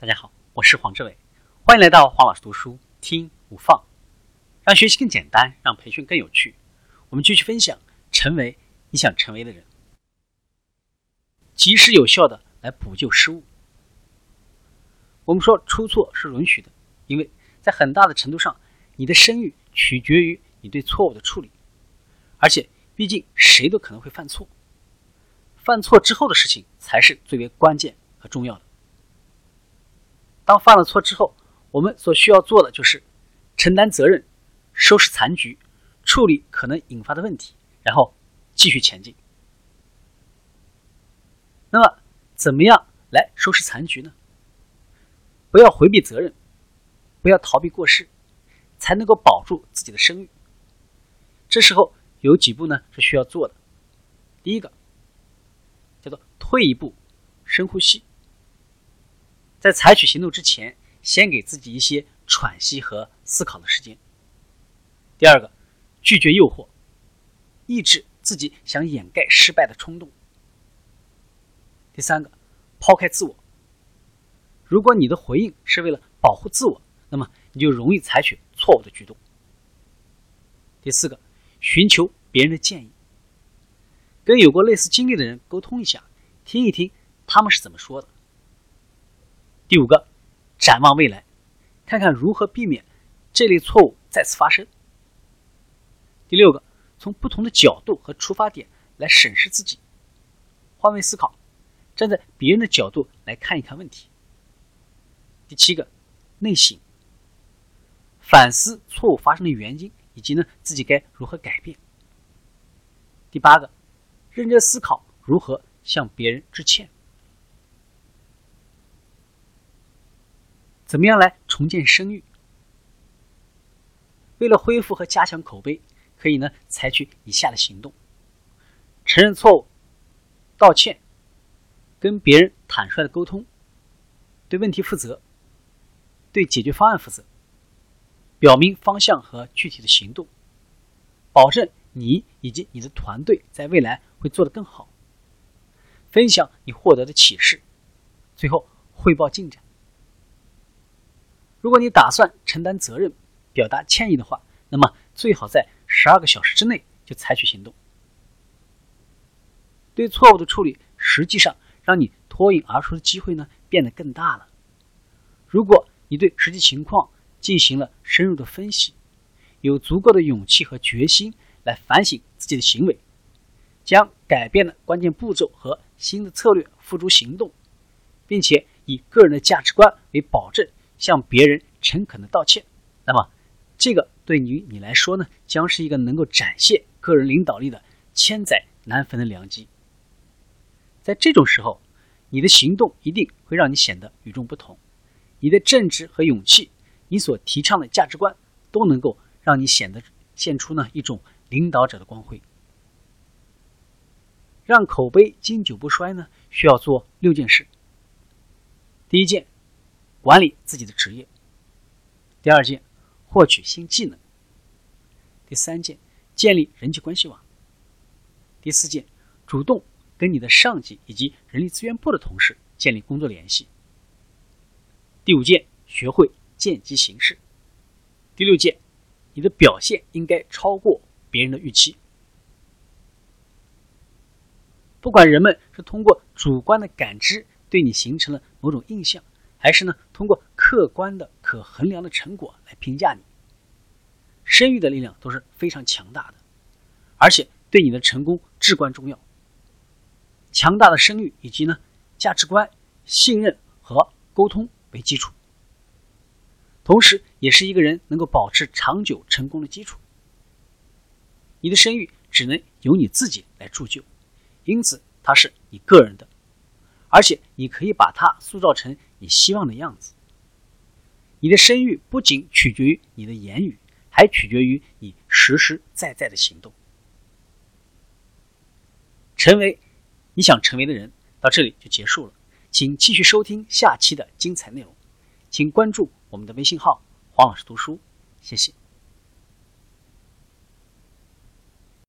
大家好，我是黄志伟，欢迎来到黄老师读书听无放，让学习更简单，让培训更有趣。我们继续分享，成为你想成为的人，及时有效的来补救失误。我们说出错是允许的，因为在很大的程度上，你的声誉取决于你对错误的处理，而且毕竟谁都可能会犯错，犯错之后的事情才是最为关键和重要的。当犯了错之后，我们所需要做的就是承担责任、收拾残局、处理可能引发的问题，然后继续前进。那么，怎么样来收拾残局呢？不要回避责任，不要逃避过失，才能够保住自己的声誉。这时候有几步呢是需要做的。第一个叫做退一步，深呼吸。在采取行动之前，先给自己一些喘息和思考的时间。第二个，拒绝诱惑，抑制自己想掩盖失败的冲动。第三个，抛开自我。如果你的回应是为了保护自我，那么你就容易采取错误的举动。第四个，寻求别人的建议，跟有过类似经历的人沟通一下，听一听他们是怎么说的。第五个，展望未来，看看如何避免这类错误再次发生。第六个，从不同的角度和出发点来审视自己，换位思考，站在别人的角度来看一看问题。第七个，内省，反思错误发生的原因，以及呢自己该如何改变。第八个，认真思考如何向别人致歉。怎么样来重建声誉？为了恢复和加强口碑，可以呢采取以下的行动：承认错误、道歉、跟别人坦率的沟通、对问题负责、对解决方案负责、表明方向和具体的行动，保证你以及你的团队在未来会做得更好，分享你获得的启示，最后汇报进展。如果你打算承担责任、表达歉意的话，那么最好在十二个小时之内就采取行动。对错误的处理，实际上让你脱颖而出的机会呢变得更大了。如果你对实际情况进行了深入的分析，有足够的勇气和决心来反省自己的行为，将改变的关键步骤和新的策略付诸行动，并且以个人的价值观为保证。向别人诚恳的道歉，那么这个对于你来说呢，将是一个能够展现个人领导力的千载难逢的良机。在这种时候，你的行动一定会让你显得与众不同，你的正直和勇气，你所提倡的价值观，都能够让你显得现出呢一种领导者的光辉。让口碑经久不衰呢，需要做六件事。第一件。管理自己的职业。第二件，获取新技能。第三件，建立人际关系网。第四件，主动跟你的上级以及人力资源部的同事建立工作联系。第五件，学会见机行事。第六件，你的表现应该超过别人的预期。不管人们是通过主观的感知对你形成了某种印象。还是呢，通过客观的、可衡量的成果来评价你。声誉的力量都是非常强大的，而且对你的成功至关重要。强大的声誉以及呢价值观、信任和沟通为基础，同时也是一个人能够保持长久成功的基础。你的声誉只能由你自己来铸就，因此它是你个人的。而且你可以把它塑造成你希望的样子。你的声誉不仅取决于你的言语，还取决于你实实在在的行动。成为你想成为的人，到这里就结束了。请继续收听下期的精彩内容，请关注我们的微信号“黄老师读书”，谢谢。